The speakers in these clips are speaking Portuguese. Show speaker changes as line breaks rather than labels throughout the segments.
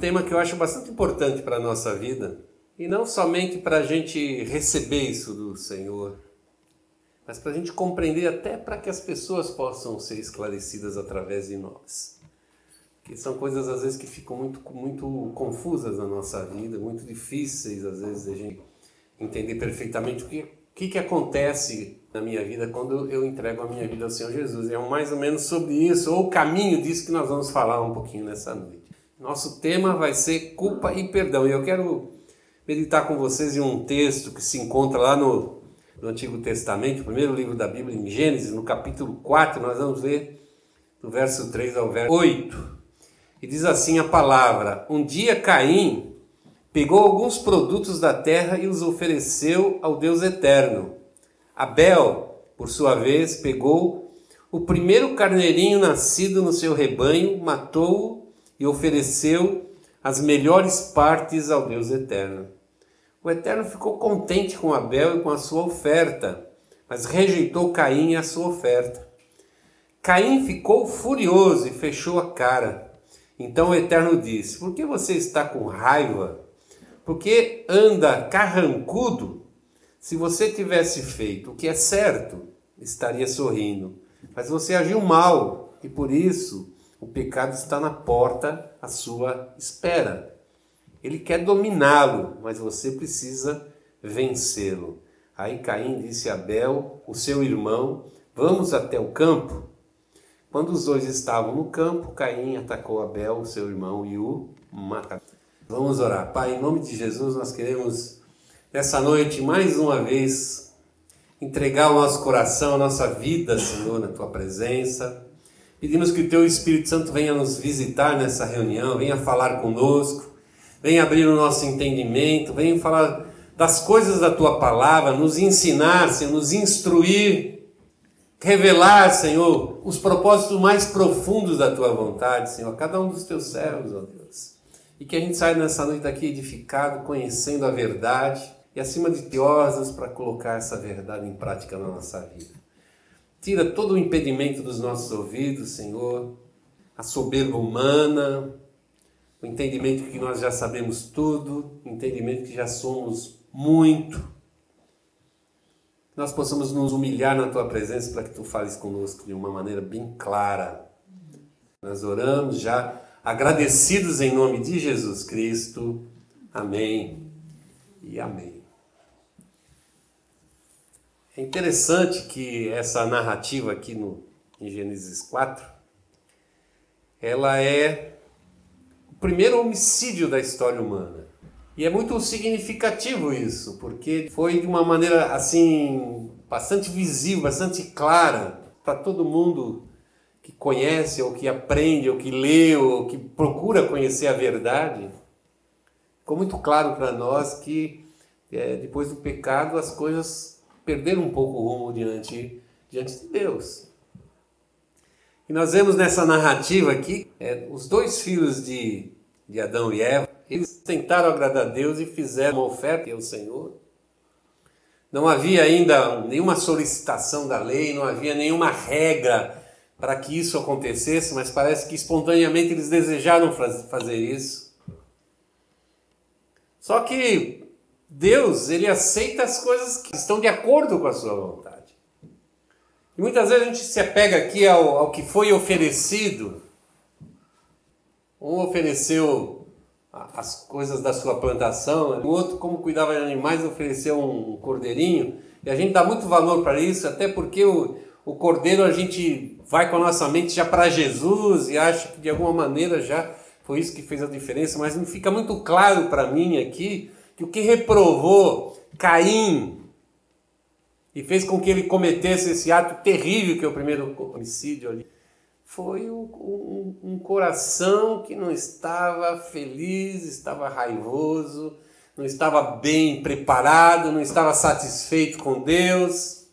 tema que eu acho bastante importante para a nossa vida, e não somente para a gente receber isso do Senhor, mas para a gente compreender até para que as pessoas possam ser esclarecidas através de nós. Que são coisas às vezes que ficam muito, muito confusas na nossa vida, muito difíceis às vezes de a gente entender perfeitamente o que, que, que acontece na minha vida quando eu entrego a minha vida ao Senhor Jesus. É mais ou menos sobre isso, ou o caminho disso que nós vamos falar um pouquinho nessa noite. Nosso tema vai ser culpa e perdão. E eu quero meditar com vocês em um texto que se encontra lá no, no Antigo Testamento, o primeiro livro da Bíblia, em Gênesis, no capítulo 4, nós vamos ler do verso 3 ao verso 8. E diz assim a palavra: Um dia Caim pegou alguns produtos da terra e os ofereceu ao Deus eterno. Abel, por sua vez, pegou o primeiro carneirinho nascido no seu rebanho, matou-o e ofereceu as melhores partes ao Deus eterno. O Eterno ficou contente com Abel e com a sua oferta, mas rejeitou Caim e a sua oferta. Caim ficou furioso e fechou a cara. Então o Eterno disse: Por que você está com raiva? Por que anda carrancudo? Se você tivesse feito o que é certo, estaria sorrindo. Mas você agiu mal e por isso o pecado está na porta à sua espera. Ele quer dominá-lo, mas você precisa vencê-lo. Aí Caim disse a Abel, o seu irmão: Vamos até o campo. Quando os dois estavam no campo, Caim atacou Abel, seu irmão, e o matou. Vamos orar. Pai, em nome de Jesus, nós queremos nessa noite mais uma vez entregar o nosso coração, a nossa vida, Senhor, na tua presença. Pedimos que o Teu Espírito Santo venha nos visitar nessa reunião, venha falar conosco, venha abrir o nosso entendimento, venha falar das coisas da Tua palavra, nos ensinar, Senhor, nos instruir, revelar, Senhor, os propósitos mais profundos da Tua vontade, Senhor, a cada um dos Teus servos, ó Deus. E que a gente saia nessa noite daqui edificado, conhecendo a verdade e, acima de teosas, para colocar essa verdade em prática na nossa vida. Tira todo o impedimento dos nossos ouvidos, Senhor, a soberba humana, o entendimento que nós já sabemos tudo, o entendimento que já somos muito. Nós possamos nos humilhar na tua presença para que tu fales conosco de uma maneira bem clara. Nós oramos já agradecidos em nome de Jesus Cristo. Amém e amém. É interessante que essa narrativa aqui no, em Gênesis 4, ela é o primeiro homicídio da história humana. E é muito significativo isso, porque foi de uma maneira assim bastante visível, bastante clara para todo mundo que conhece ou que aprende ou que lê ou que procura conhecer a verdade. Ficou muito claro para nós que é, depois do pecado as coisas perder um pouco o rumo diante, diante de Deus. E nós vemos nessa narrativa aqui, é, os dois filhos de, de Adão e Eva, eles tentaram agradar a Deus e fizeram uma oferta ao Senhor. Não havia ainda nenhuma solicitação da lei, não havia nenhuma regra para que isso acontecesse, mas parece que espontaneamente eles desejaram fazer isso. Só que Deus, ele aceita as coisas que estão de acordo com a sua vontade. E muitas vezes a gente se apega aqui ao, ao que foi oferecido. Um ofereceu as coisas da sua plantação, o outro, como cuidava de animais, ofereceu um cordeirinho. E a gente dá muito valor para isso, até porque o, o cordeiro a gente vai com a nossa mente já para Jesus e acha que de alguma maneira já foi isso que fez a diferença, mas não fica muito claro para mim aqui que o que reprovou Caim e fez com que ele cometesse esse ato terrível que é o primeiro homicídio ali, foi um, um, um coração que não estava feliz, estava raivoso, não estava bem preparado, não estava satisfeito com Deus.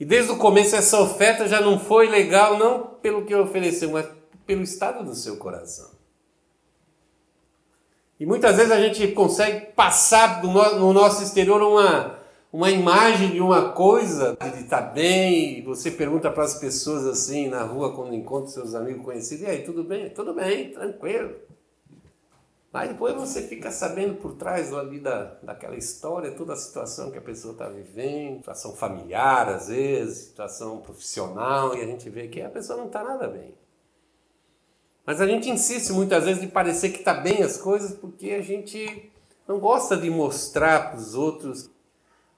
E desde o começo essa oferta já não foi legal, não pelo que ofereceu, mas pelo estado do seu coração. E muitas vezes a gente consegue passar no nosso exterior uma, uma imagem de uma coisa, de estar bem, e você pergunta para as pessoas assim na rua, quando encontra seus amigos conhecidos, e aí, tudo bem? Tudo bem, tranquilo. Mas depois você fica sabendo por trás ali da, daquela história, toda a situação que a pessoa está vivendo, situação familiar às vezes, situação profissional, e a gente vê que a pessoa não está nada bem. Mas a gente insiste muitas vezes de parecer que está bem as coisas porque a gente não gosta de mostrar para os outros.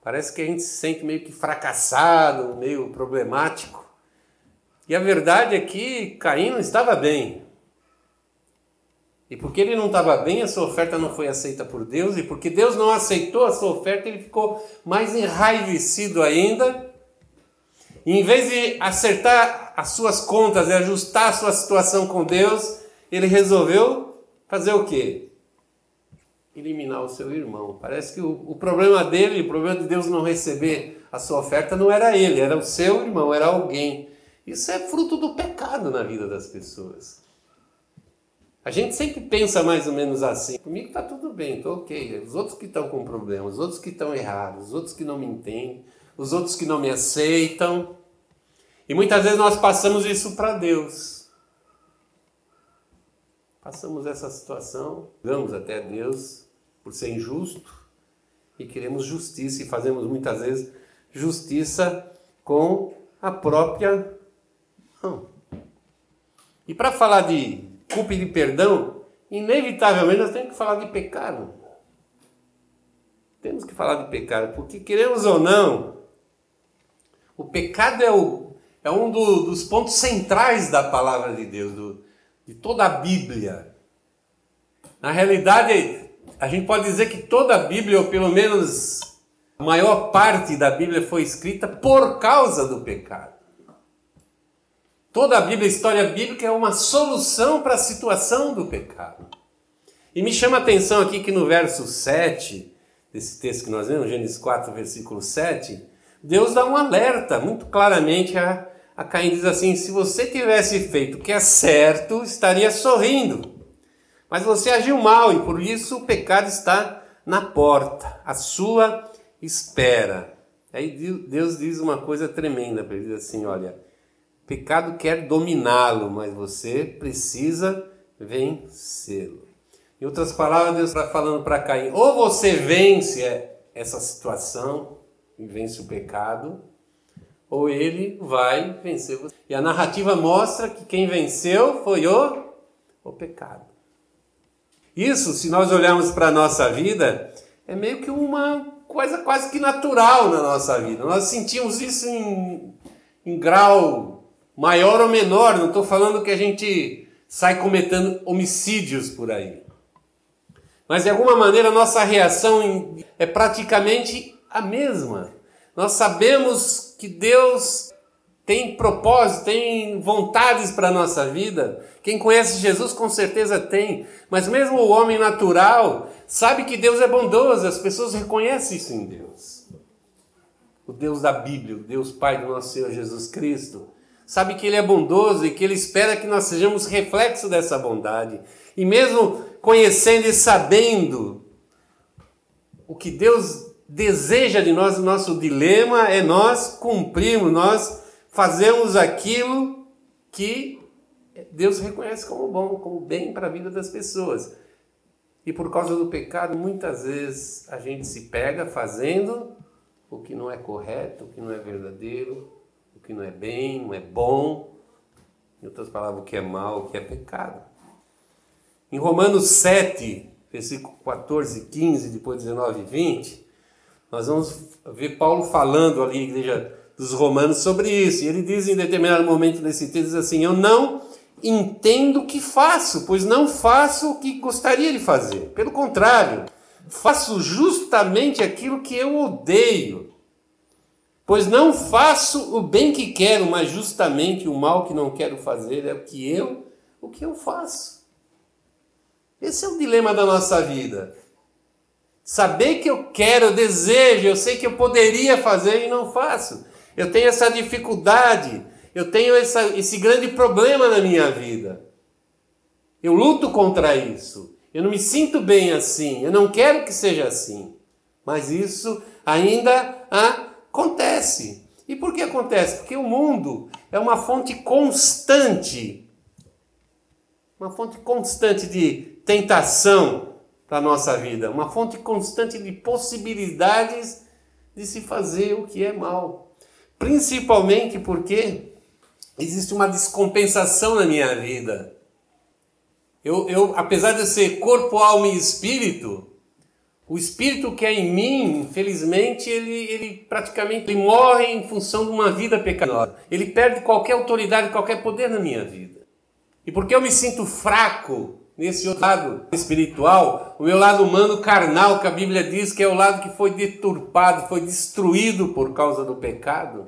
Parece que a gente se sente meio que fracassado, meio problemático. E a verdade é que Caim não estava bem. E porque ele não estava bem, a sua oferta não foi aceita por Deus, e porque Deus não aceitou a sua oferta, ele ficou mais enraivecido ainda. Em vez de acertar as suas contas e ajustar a sua situação com Deus, ele resolveu fazer o quê? Eliminar o seu irmão. Parece que o, o problema dele, o problema de Deus não receber a sua oferta, não era ele, era o seu irmão, era alguém. Isso é fruto do pecado na vida das pessoas. A gente sempre pensa mais ou menos assim. Comigo está tudo bem, estou ok. Os outros que estão com problemas, os outros que estão errados, os outros que não me entendem, os outros que não me aceitam. E muitas vezes nós passamos isso para Deus. Passamos essa situação, vamos até Deus por ser injusto e queremos justiça e fazemos muitas vezes justiça com a própria mão. E para falar de culpa e de perdão, inevitavelmente nós temos que falar de pecado. Temos que falar de pecado, porque queremos ou não, o pecado é, o, é um do, dos pontos centrais da palavra de Deus, do, de toda a Bíblia. Na realidade, a gente pode dizer que toda a Bíblia, ou pelo menos a maior parte da Bíblia, foi escrita por causa do pecado. Toda a Bíblia, a história bíblica, é uma solução para a situação do pecado. E me chama a atenção aqui que no verso 7, desse texto que nós lemos, Gênesis 4, versículo 7, Deus dá um alerta muito claramente a, a Caim, diz assim, se você tivesse feito o que é certo, estaria sorrindo. Mas você agiu mal e por isso o pecado está na porta, à sua espera. Aí Deus diz uma coisa tremenda para ele, diz assim, olha, pecado quer dominá-lo, mas você precisa vencê-lo. Em outras palavras, Deus está falando para Caim: ou você vence essa situação e vence o pecado, ou ele vai vencer você. E a narrativa mostra que quem venceu foi o, o pecado. Isso, se nós olharmos para a nossa vida, é meio que uma coisa quase que natural na nossa vida. Nós sentimos isso em, em grau maior ou menor, não estou falando que a gente sai cometendo homicídios por aí. Mas de alguma maneira nossa reação é praticamente a mesma. Nós sabemos que Deus tem propósito, tem vontades para a nossa vida. Quem conhece Jesus com certeza tem. Mas mesmo o homem natural sabe que Deus é bondoso, as pessoas reconhecem isso em Deus. O Deus da Bíblia, o Deus Pai do nosso Senhor Jesus Cristo sabe que Ele é bondoso e que Ele espera que nós sejamos reflexo dessa bondade. E mesmo conhecendo e sabendo o que Deus deseja de nós, o nosso dilema é nós cumprirmos, nós fazemos aquilo que Deus reconhece como bom, como bem para a vida das pessoas. E por causa do pecado, muitas vezes a gente se pega fazendo o que não é correto, o que não é verdadeiro, o que não é bem, não é bom. Em outras palavras, o que é mal, o que é pecado. Em Romanos 7, versículo 14, 15, depois 19 e 20, nós vamos ver Paulo falando ali, igreja dos Romanos, sobre isso. E ele diz em determinado momento nesse texto assim: Eu não entendo o que faço, pois não faço o que gostaria de fazer. Pelo contrário, faço justamente aquilo que eu odeio. Pois não faço o bem que quero, mas justamente o mal que não quero fazer é o que eu, o que eu faço. Esse é o dilema da nossa vida. Saber que eu quero, eu desejo, eu sei que eu poderia fazer e não faço. Eu tenho essa dificuldade, eu tenho essa, esse grande problema na minha vida. Eu luto contra isso. Eu não me sinto bem assim. Eu não quero que seja assim. Mas isso ainda Acontece. E por que acontece? Porque o mundo é uma fonte constante uma fonte constante de tentação para a nossa vida, uma fonte constante de possibilidades de se fazer o que é mal. Principalmente porque existe uma descompensação na minha vida. Eu, eu, apesar de ser corpo, alma e espírito, o espírito que é em mim, infelizmente, ele, ele praticamente ele morre em função de uma vida pecaminosa. Ele perde qualquer autoridade, qualquer poder na minha vida. E porque eu me sinto fraco nesse outro lado espiritual, o meu lado humano carnal, que a Bíblia diz que é o lado que foi deturpado, foi destruído por causa do pecado,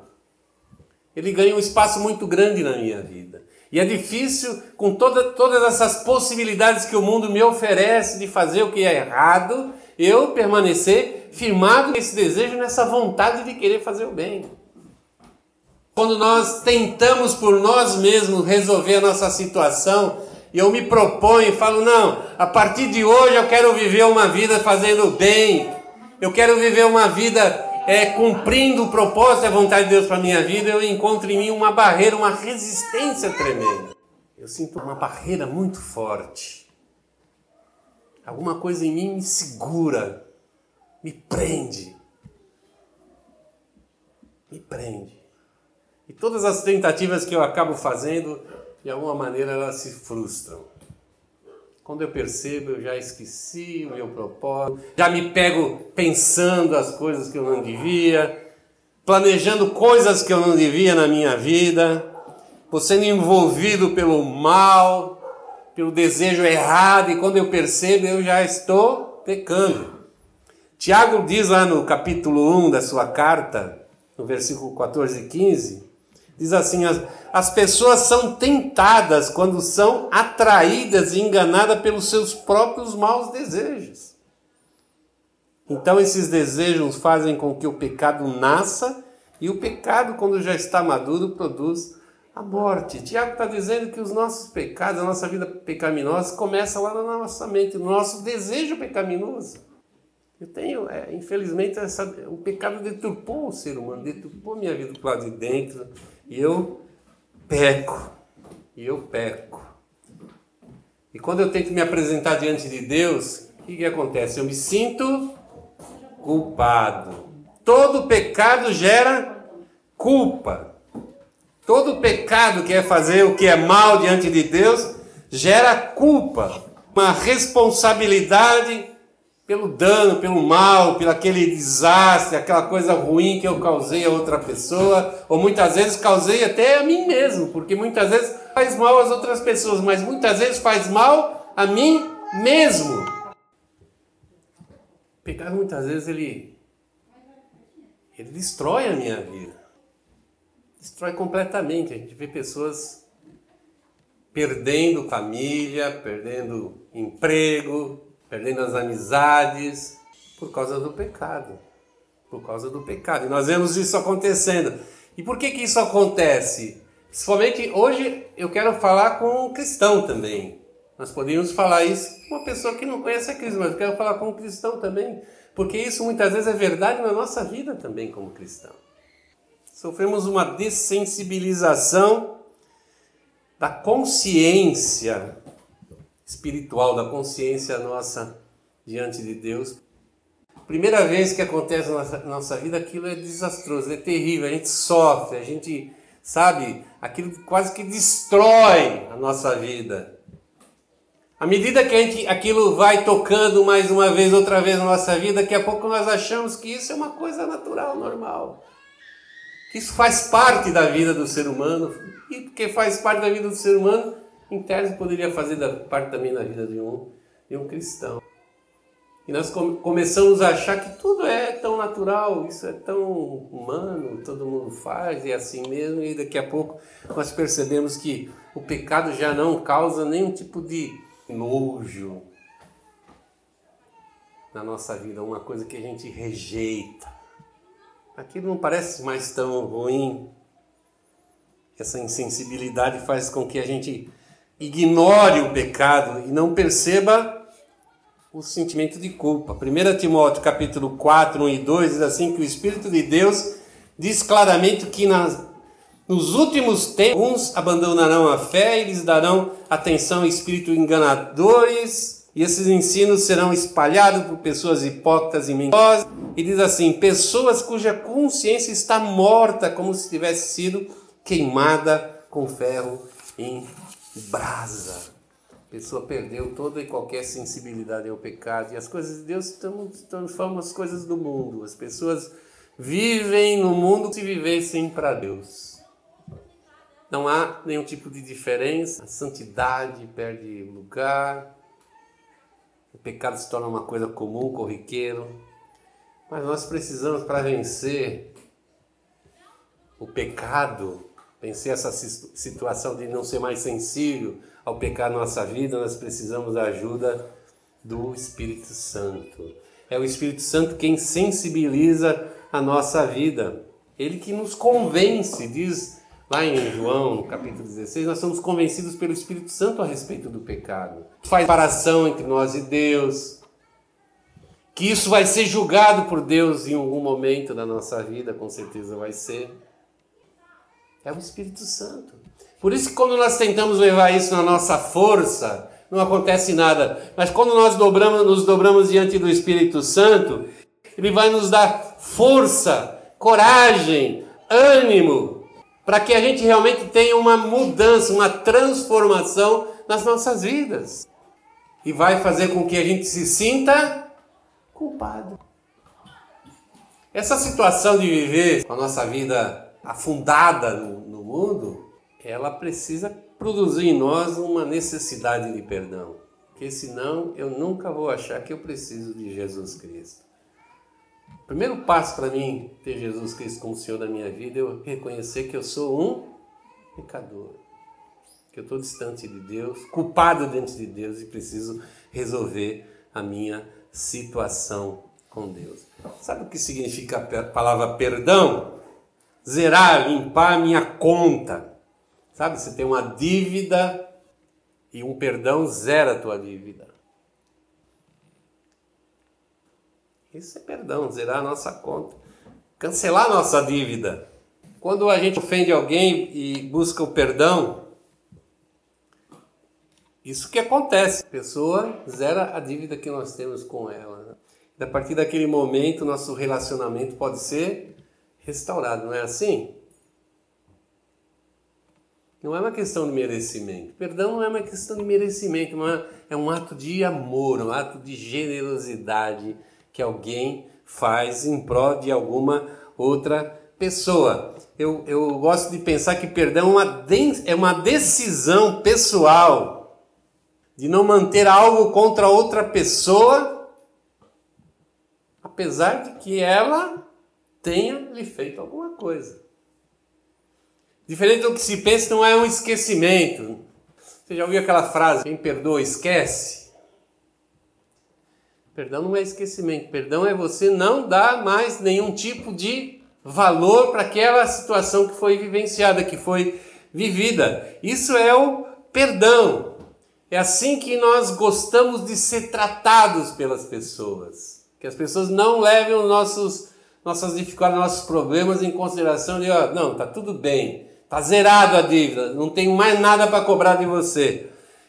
ele ganha um espaço muito grande na minha vida. E é difícil, com toda, todas essas possibilidades que o mundo me oferece de fazer o que é errado, eu permanecer firmado nesse desejo, nessa vontade de querer fazer o bem. Quando nós tentamos por nós mesmos resolver a nossa situação, e eu me proponho e falo: não, a partir de hoje eu quero viver uma vida fazendo bem, eu quero viver uma vida é, cumprindo o propósito e a vontade de Deus para a minha vida, eu encontro em mim uma barreira, uma resistência tremenda. Eu sinto uma barreira muito forte. Alguma coisa em mim me segura, me prende. Me prende. E todas as tentativas que eu acabo fazendo, de alguma maneira elas se frustram. Quando eu percebo, eu já esqueci o meu propósito, já me pego pensando as coisas que eu não devia, planejando coisas que eu não devia na minha vida, vou sendo envolvido pelo mal, pelo desejo errado, e quando eu percebo, eu já estou pecando. Tiago diz lá no capítulo 1 da sua carta, no versículo 14 e 15, diz assim: as, as pessoas são tentadas quando são atraídas e enganadas pelos seus próprios maus desejos. Então, esses desejos fazem com que o pecado nasça, e o pecado, quando já está maduro, produz a morte. Tiago está dizendo que os nossos pecados, a nossa vida pecaminosa, começa lá na nossa mente, no nosso desejo pecaminoso. Eu tenho, é, infelizmente, essa, o pecado deturpou o ser humano, deturpou minha vida do lado de dentro, eu peco, eu peco. E quando eu tento me apresentar diante de Deus, o que, que acontece? Eu me sinto culpado. Todo pecado gera culpa. Todo pecado que é fazer o que é mal diante de Deus gera culpa, uma responsabilidade pelo dano, pelo mal, pelo aquele desastre, aquela coisa ruim que eu causei a outra pessoa, ou muitas vezes causei até a mim mesmo, porque muitas vezes faz mal às outras pessoas, mas muitas vezes faz mal a mim mesmo. O pecado muitas vezes ele ele destrói a minha vida destrói completamente. A gente vê pessoas perdendo família, perdendo emprego, perdendo as amizades por causa do pecado. Por causa do pecado. E nós vemos isso acontecendo. E por que que isso acontece? Principalmente hoje eu quero falar com um cristão também. Nós poderíamos falar isso com uma pessoa que não conhece a Cristo, mas eu quero falar com um cristão também. Porque isso muitas vezes é verdade na nossa vida também como cristão. Sofremos uma dessensibilização da consciência espiritual, da consciência nossa diante de Deus. Primeira vez que acontece na nossa, nossa vida, aquilo é desastroso, é terrível, a gente sofre, a gente, sabe, aquilo quase que destrói a nossa vida. À medida que a gente, aquilo vai tocando mais uma vez, outra vez na nossa vida, daqui a pouco nós achamos que isso é uma coisa natural, normal. Isso faz parte da vida do ser humano, e porque faz parte da vida do ser humano, em tese poderia fazer parte também da vida de um, de um cristão. E nós começamos a achar que tudo é tão natural, isso é tão humano, todo mundo faz, e é assim mesmo, e daqui a pouco nós percebemos que o pecado já não causa nenhum tipo de nojo na nossa vida, uma coisa que a gente rejeita aquilo não parece mais tão ruim. Essa insensibilidade faz com que a gente ignore o pecado e não perceba o sentimento de culpa. 1 Timóteo capítulo 4, 1 e 2 diz assim que o Espírito de Deus diz claramente que nas, nos últimos tempos uns abandonarão a fé e lhes darão atenção a espíritos enganadores E esses ensinos serão espalhados por pessoas hipócritas e mentirosas. E diz assim: pessoas cuja consciência está morta, como se tivesse sido queimada com ferro em brasa. A pessoa perdeu toda e qualquer sensibilidade ao pecado. E as coisas de Deus transformam as coisas do mundo. As pessoas vivem no mundo se vivessem para Deus. Não há nenhum tipo de diferença. A santidade perde lugar. O pecado se torna uma coisa comum, corriqueiro. Mas nós precisamos, para vencer o pecado, vencer essa situação de não ser mais sensível ao pecado na nossa vida, nós precisamos da ajuda do Espírito Santo. É o Espírito Santo quem sensibiliza a nossa vida. Ele que nos convence, diz lá em João, no capítulo 16, nós somos convencidos pelo Espírito Santo a respeito do pecado. Faz separação entre nós e Deus. Que isso vai ser julgado por Deus em algum momento da nossa vida, com certeza vai ser. É o Espírito Santo. Por isso que quando nós tentamos levar isso na nossa força, não acontece nada. Mas quando nós dobramos, nos dobramos diante do Espírito Santo, ele vai nos dar força, coragem, ânimo, para que a gente realmente tenha uma mudança, uma transformação nas nossas vidas. E vai fazer com que a gente se sinta culpado. Essa situação de viver a nossa vida afundada no, no mundo, ela precisa produzir em nós uma necessidade de perdão. Porque senão eu nunca vou achar que eu preciso de Jesus Cristo. O primeiro passo para mim ter Jesus Cristo como Senhor da minha vida é eu reconhecer que eu sou um pecador. Que eu estou distante de Deus, culpado diante de Deus e preciso resolver a minha situação com Deus. Sabe o que significa a palavra perdão? Zerar, limpar a minha conta. Sabe, você tem uma dívida e um perdão zera a tua dívida. Isso é perdão, zerar a nossa conta. Cancelar a nossa dívida. Quando a gente ofende alguém e busca o perdão, isso que acontece. A pessoa zera a dívida que nós temos com ela. Né? A partir daquele momento, nosso relacionamento pode ser restaurado, não é assim? Não é uma questão de merecimento. Perdão não é uma questão de merecimento, é, é um ato de amor, um ato de generosidade que alguém faz em prol de alguma outra pessoa. Eu, eu gosto de pensar que perdão é uma, é uma decisão pessoal de não manter algo contra outra pessoa, apesar de que ela tenha lhe feito alguma coisa. Diferente do que se pensa, não é um esquecimento. Você já ouviu aquela frase: quem perdoa, esquece? Perdão não é esquecimento, perdão é você não dar mais nenhum tipo de valor para aquela situação que foi vivenciada, que foi vivida. Isso é o perdão. É assim que nós gostamos de ser tratados pelas pessoas. Que as pessoas não levem os nossos nossas dificuldades, nossos problemas em consideração de, ó, não, tá tudo bem, tá zerado a dívida, não tenho mais nada para cobrar de você.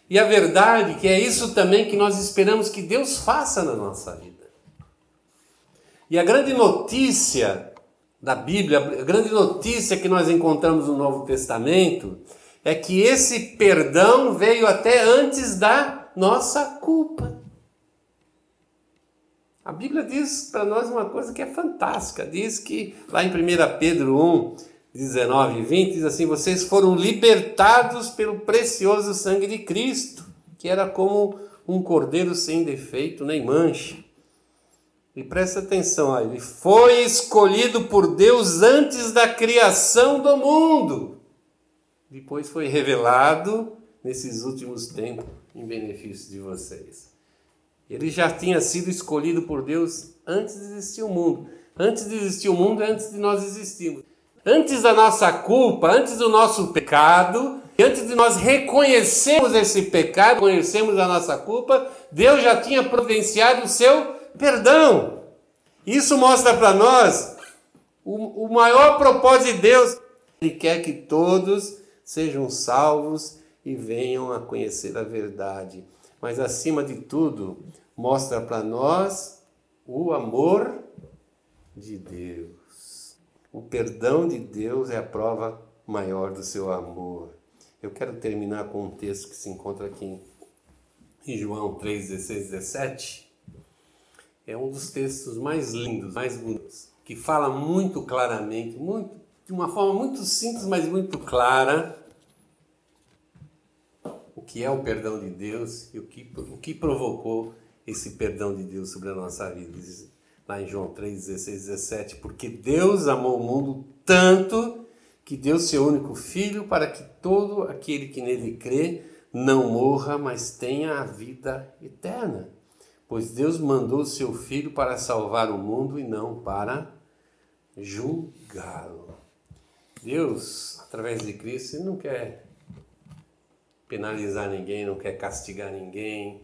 E a verdade é que é isso também que nós esperamos que Deus faça na nossa vida. E a grande notícia da Bíblia, a grande notícia que nós encontramos no Novo Testamento, é que esse perdão veio até antes da nossa culpa. A Bíblia diz para nós uma coisa que é fantástica. Diz que lá em 1 Pedro 1, 19 e 20, diz assim: Vocês foram libertados pelo precioso sangue de Cristo, que era como um cordeiro sem defeito nem mancha. E presta atenção, ele foi escolhido por Deus antes da criação do mundo. Depois foi revelado nesses últimos tempos em benefício de vocês. Ele já tinha sido escolhido por Deus antes de existir o mundo. Antes de existir o mundo, antes de nós existirmos. Antes da nossa culpa, antes do nosso pecado, antes de nós reconhecermos esse pecado, conhecemos a nossa culpa, Deus já tinha providenciado o seu perdão. Isso mostra para nós o, o maior propósito de Deus. Ele quer que todos sejam salvos e venham a conhecer a verdade. mas acima de tudo, mostra para nós o amor de Deus. O perdão de Deus é a prova maior do seu amor. Eu quero terminar com um texto que se encontra aqui em João 3, 16, 17. É um dos textos mais lindos, mais bonitos, que fala muito claramente, muito, de uma forma muito simples, mas muito clara, o que é o perdão de Deus e o que, o que provocou esse perdão de Deus sobre a nossa vida. Diz lá em João 3, 16, 17, porque Deus amou o mundo tanto que deu seu único filho para que todo aquele que nele crê não morra, mas tenha a vida eterna. Pois Deus mandou seu filho para salvar o mundo e não para julgá-lo. Deus, através de Cristo, não quer penalizar ninguém, não quer castigar ninguém.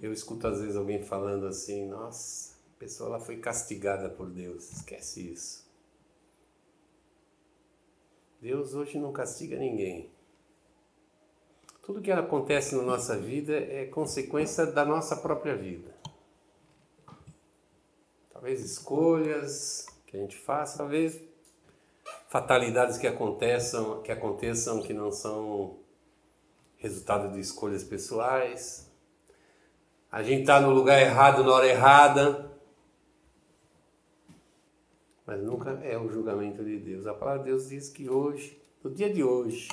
Eu escuto às vezes alguém falando assim: nossa, a pessoa ela foi castigada por Deus. Esquece isso. Deus hoje não castiga ninguém. Tudo que acontece na nossa vida é consequência da nossa própria vida. Talvez escolhas que a gente faça, talvez fatalidades que aconteçam, que aconteçam que não são resultado de escolhas pessoais. A gente está no lugar errado na hora errada mas nunca é o julgamento de Deus. A palavra de Deus diz que hoje, no dia de hoje,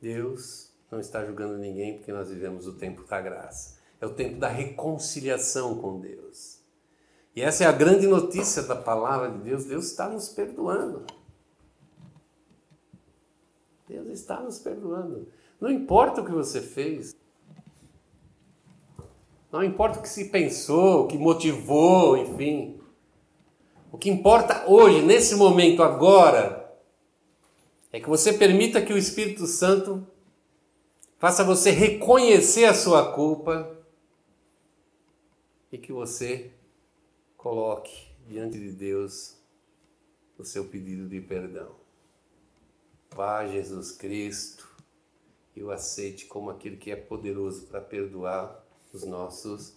Deus não está julgando ninguém porque nós vivemos o tempo da graça. É o tempo da reconciliação com Deus. E essa é a grande notícia da palavra de Deus: Deus está nos perdoando. Deus está nos perdoando. Não importa o que você fez, não importa o que se pensou, o que motivou, enfim. O que importa hoje, nesse momento, agora, é que você permita que o Espírito Santo faça você reconhecer a sua culpa e que você coloque diante de Deus o seu pedido de perdão. Vá, Jesus Cristo, e o aceite como aquele que é poderoso para perdoar os nossos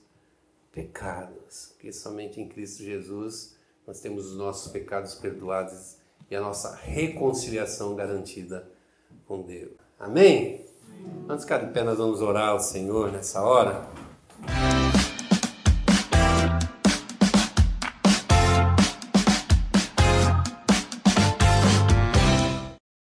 pecados, porque somente em Cristo Jesus nós temos os nossos pecados perdoados e a nossa reconciliação garantida com Deus. Amém? Antes de ficar de pé, nós vamos orar ao Senhor nessa hora.